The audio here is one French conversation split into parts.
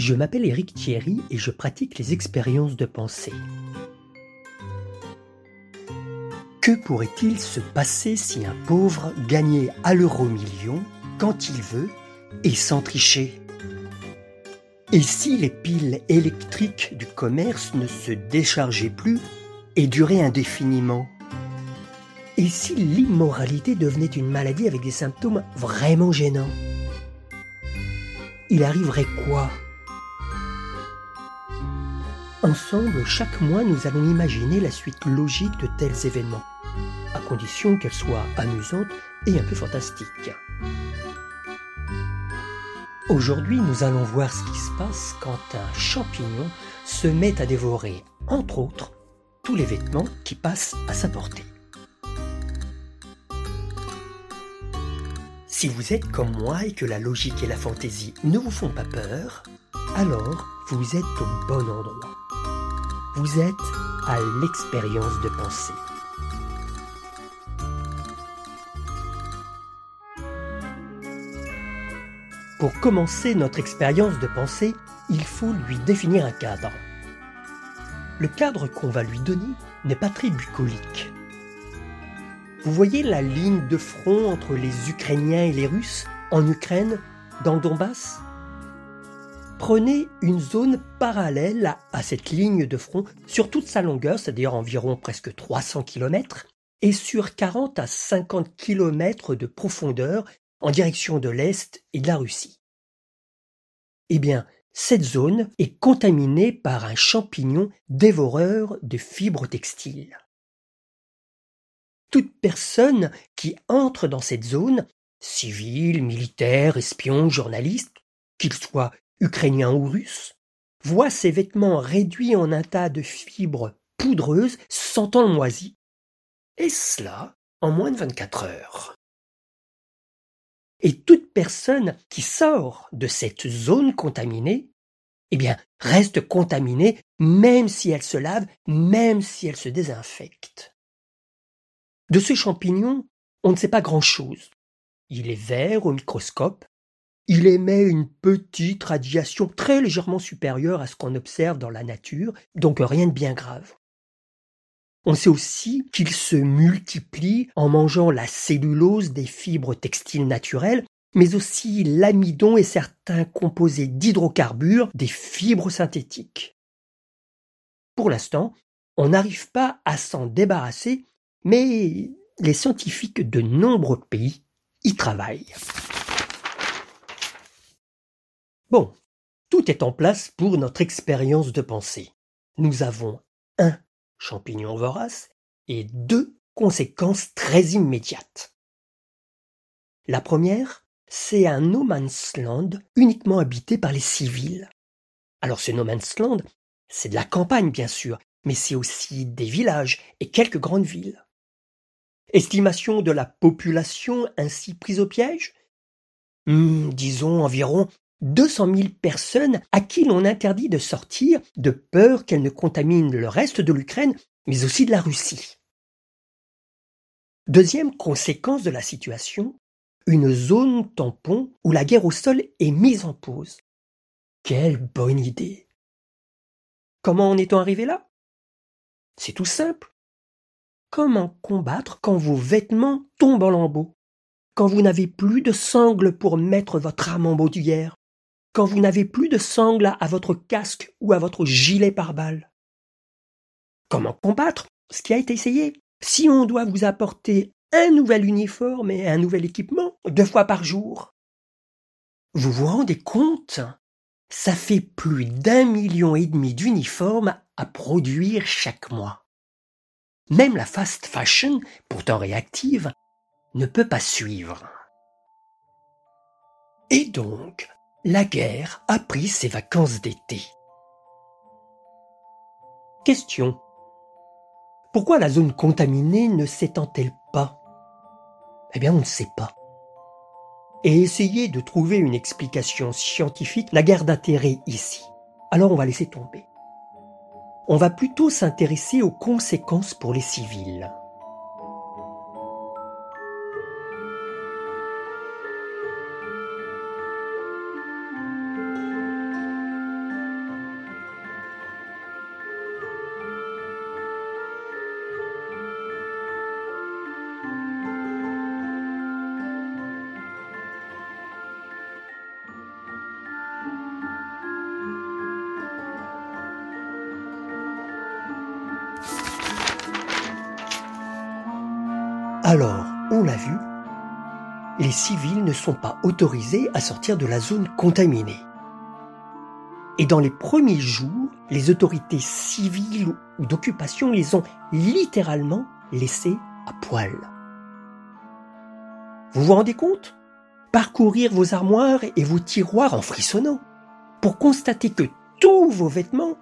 Je m'appelle Eric Thierry et je pratique les expériences de pensée. Que pourrait-il se passer si un pauvre gagnait à l'euro million quand il veut et sans tricher? Et si les piles électriques du commerce ne se déchargeaient plus et duraient indéfiniment? Et si l'immoralité devenait une maladie avec des symptômes vraiment gênants? Il arriverait quoi? Ensemble, chaque mois, nous allons imaginer la suite logique de tels événements, à condition qu'elle soit amusante et un peu fantastique. Aujourd'hui, nous allons voir ce qui se passe quand un champignon se met à dévorer, entre autres, tous les vêtements qui passent à sa portée. Si vous êtes comme moi et que la logique et la fantaisie ne vous font pas peur, alors vous êtes au bon endroit. Vous êtes à l'expérience de pensée. Pour commencer notre expérience de pensée, il faut lui définir un cadre. Le cadre qu'on va lui donner n'est pas très bucolique. Vous voyez la ligne de front entre les Ukrainiens et les Russes en Ukraine, dans le Donbass? Prenez une zone parallèle à cette ligne de front sur toute sa longueur, c'est-à-dire environ presque 300 km, et sur 40 à 50 km de profondeur en direction de l'Est et de la Russie. Eh bien, cette zone est contaminée par un champignon dévoreur de fibres textiles. Toute personne qui entre dans cette zone, civil, militaire, espion, journaliste, qu'il soit ukrainien ou russe, voit ses vêtements réduits en un tas de fibres poudreuses sentant le moisi. Et cela en moins de 24 heures. Et toute personne qui sort de cette zone contaminée, eh bien, reste contaminée même si elle se lave, même si elle se désinfecte. De ce champignon, on ne sait pas grand-chose. Il est vert au microscope, il émet une petite radiation très légèrement supérieure à ce qu'on observe dans la nature, donc rien de bien grave. On sait aussi qu'il se multiplie en mangeant la cellulose des fibres textiles naturelles, mais aussi l'amidon et certains composés d'hydrocarbures des fibres synthétiques. Pour l'instant, on n'arrive pas à s'en débarrasser, mais les scientifiques de nombreux pays y travaillent. Bon, tout est en place pour notre expérience de pensée. Nous avons un champignon vorace et deux conséquences très immédiates. La première, c'est un no man's land uniquement habité par les civils. Alors ce no man's land, c'est de la campagne bien sûr, mais c'est aussi des villages et quelques grandes villes. Estimation de la population ainsi prise au piège? Hmm, Disons environ 200 000 personnes à qui l'on interdit de sortir de peur qu'elles ne contaminent le reste de l'Ukraine, mais aussi de la Russie. Deuxième conséquence de la situation, une zone tampon où la guerre au sol est mise en pause. Quelle bonne idée. Comment en est-on arrivé là? C'est tout simple. Comment combattre quand vos vêtements tombent en lambeaux? Quand vous n'avez plus de sangles pour mettre votre arme en d'hier quand vous n'avez plus de sangles à votre casque ou à votre gilet pare-balles Comment combattre ce qui a été essayé? Si on doit vous apporter un nouvel uniforme et un nouvel équipement deux fois par jour Vous vous rendez compte? Ça fait plus d'un million et demi d'uniformes à produire chaque mois. Même la fast fashion, pourtant réactive, ne peut pas suivre. Et donc, la guerre a pris ses vacances d'été. Question. Pourquoi la zone contaminée ne s'étend-elle pas? Eh bien, on ne sait pas. Et essayer de trouver une explication scientifique n'a guère d'intérêt ici. Alors on va laisser tomber. On va plutôt s'intéresser aux conséquences pour les civils. Alors, on l'a vu, les civils ne sont pas autorisés à sortir de la zone contaminée. Et dans les premiers jours, les autorités civiles ou d'occupation les ont littéralement laissés à poil. Vous vous rendez compte? Parcourir vos armoires et vos tiroirs en frissonnant pour constater que tous vos vêtements,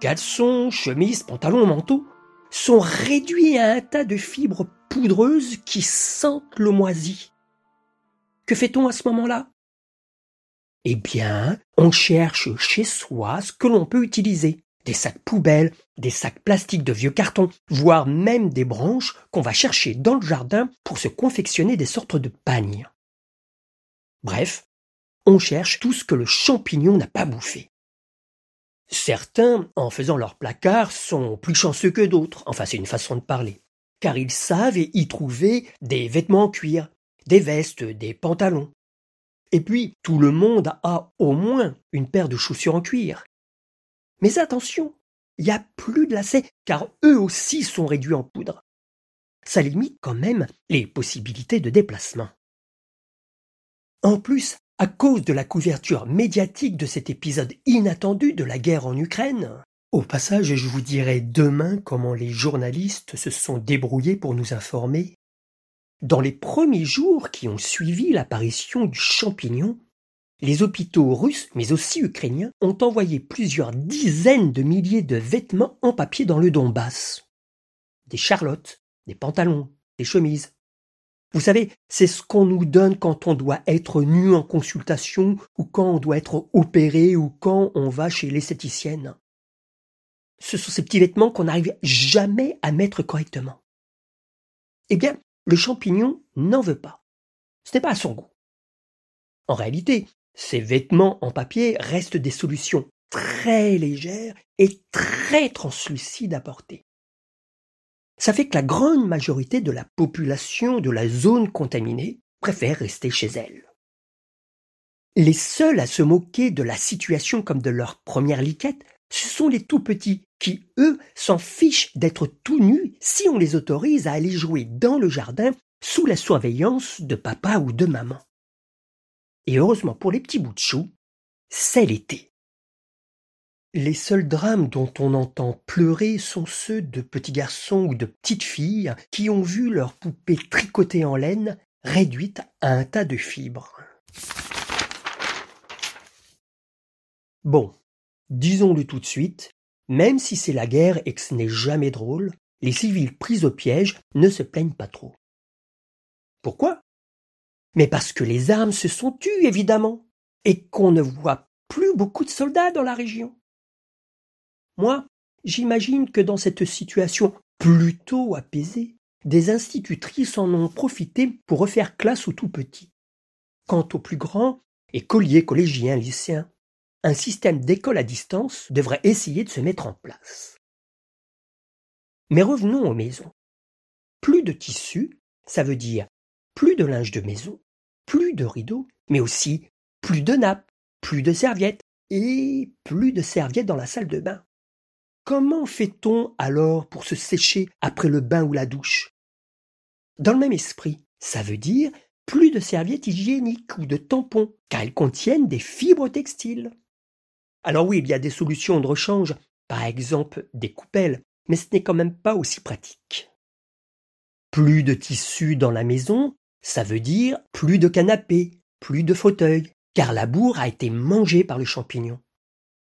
caleçons, chemises, pantalons, manteaux, sont réduits à un tas de fibres poudreuses qui sentent le moisi. Que fait-on à ce moment-là? Eh bien, on cherche chez soi ce que l'on peut utiliser. Des sacs poubelles, des sacs plastiques de vieux cartons, voire même des branches qu'on va chercher dans le jardin pour se confectionner des sortes de pagnes. Bref, on cherche tout ce que le champignon n'a pas bouffé. Certains, en faisant leur placard, sont plus chanceux que d'autres, enfin c'est une façon de parler, car ils savent y trouver des vêtements en cuir, des vestes, des pantalons. Et puis, tout le monde a au moins une paire de chaussures en cuir. Mais attention, il n'y a plus de lacets, car eux aussi sont réduits en poudre. Ça limite quand même les possibilités de déplacement. En plus, à cause de la couverture médiatique de cet épisode inattendu de la guerre en Ukraine. Au passage, je vous dirai demain comment les journalistes se sont débrouillés pour nous informer. Dans les premiers jours qui ont suivi l'apparition du champignon, les hôpitaux russes, mais aussi ukrainiens, ont envoyé plusieurs dizaines de milliers de vêtements en papier dans le Donbass. Des charlottes, des pantalons, des chemises, vous savez, c'est ce qu'on nous donne quand on doit être nu en consultation ou quand on doit être opéré ou quand on va chez l'esthéticienne. Ce sont ces petits vêtements qu'on n'arrive jamais à mettre correctement. Eh bien, le champignon n'en veut pas. Ce n'est pas à son goût. En réalité, ces vêtements en papier restent des solutions très légères et très translucides à porter ça fait que la grande majorité de la population de la zone contaminée préfère rester chez elle. Les seuls à se moquer de la situation comme de leur première liquette, ce sont les tout petits qui, eux, s'en fichent d'être tout nus si on les autorise à aller jouer dans le jardin sous la surveillance de papa ou de maman. Et heureusement pour les petits bouts de chou, c'est l'été. Les seuls drames dont on entend pleurer sont ceux de petits garçons ou de petites filles qui ont vu leur poupée tricotée en laine réduite à un tas de fibres. Bon, disons-le tout de suite, même si c'est la guerre et que ce n'est jamais drôle, les civils pris au piège ne se plaignent pas trop. Pourquoi? Mais parce que les armes se sont tues, évidemment, et qu'on ne voit plus beaucoup de soldats dans la région. Moi, j'imagine que dans cette situation plutôt apaisée, des institutrices en ont profité pour refaire classe aux tout petits. Quant aux plus grands, écoliers, collégiens, lycéens, un système d'école à distance devrait essayer de se mettre en place. Mais revenons aux maisons. Plus de tissu, ça veut dire plus de linge de maison, plus de rideaux, mais aussi plus de nappes, plus de serviettes et plus de serviettes dans la salle de bain. Comment fait-on alors pour se sécher après le bain ou la douche? Dans le même esprit, ça veut dire plus de serviettes hygiéniques ou de tampons, car elles contiennent des fibres textiles. Alors oui, il y a des solutions de rechange, par exemple des coupelles, mais ce n'est quand même pas aussi pratique. Plus de tissu dans la maison, ça veut dire plus de canapés, plus de fauteuils, car la bourre a été mangée par le champignon.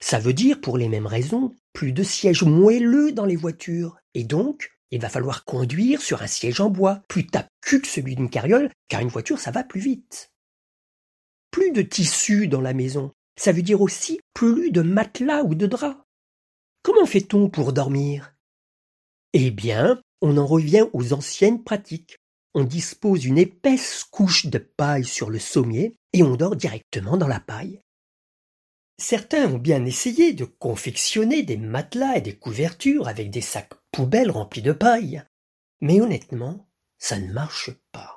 Ça veut dire, pour les mêmes raisons, plus de sièges moelleux dans les voitures, et donc il va falloir conduire sur un siège en bois, plus tape-cul que celui d'une carriole, car une voiture ça va plus vite. Plus de tissu dans la maison, ça veut dire aussi plus de matelas ou de draps. Comment fait-on pour dormir? Eh bien, on en revient aux anciennes pratiques. On dispose une épaisse couche de paille sur le sommier et on dort directement dans la paille. Certains ont bien essayé de confectionner des matelas et des couvertures avec des sacs poubelles remplis de paille, mais honnêtement, ça ne marche pas.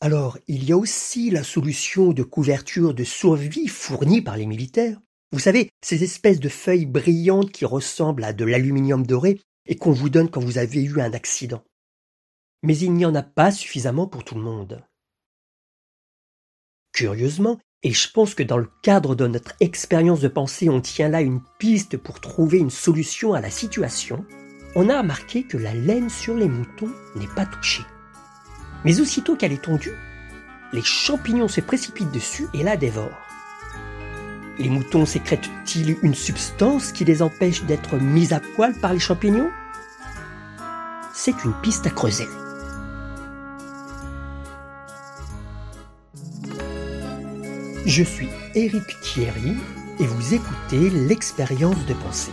Alors, il y a aussi la solution de couverture de survie fournie par les militaires. Vous savez, ces espèces de feuilles brillantes qui ressemblent à de l'aluminium doré et qu'on vous donne quand vous avez eu un accident. mais il n'y en a pas suffisamment pour tout le monde. Curieusement, et je pense que dans le cadre de notre expérience de pensée, on tient là une piste pour trouver une solution à la situation, on a remarqué que la laine sur les moutons n'est pas touchée. Mais aussitôt qu'elle est tondue, les champignons se précipitent dessus et la dévorent. Les moutons sécrètent-ils une substance qui les empêche d'être mis à poil par les champignons? C'est une piste à creuser. Je suis Éric Thierry et vous écoutez l'expérience de pensée.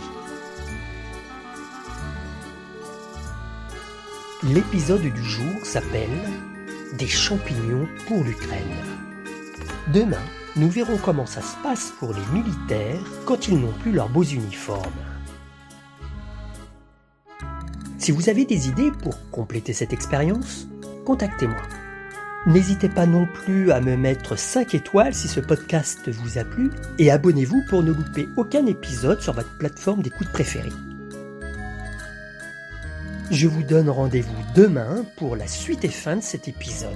L'épisode du jour s'appelle Des champignons pour l'Ukraine. Demain, nous verrons comment ça se passe pour les militaires quand ils n'ont plus leurs beaux uniformes. Si vous avez des idées pour compléter cette expérience, contactez-moi. N'hésitez pas non plus à me mettre 5 étoiles si ce podcast vous a plu et abonnez-vous pour ne louper aucun épisode sur votre plateforme d'écoute préférée. Je vous donne rendez-vous demain pour la suite et fin de cet épisode.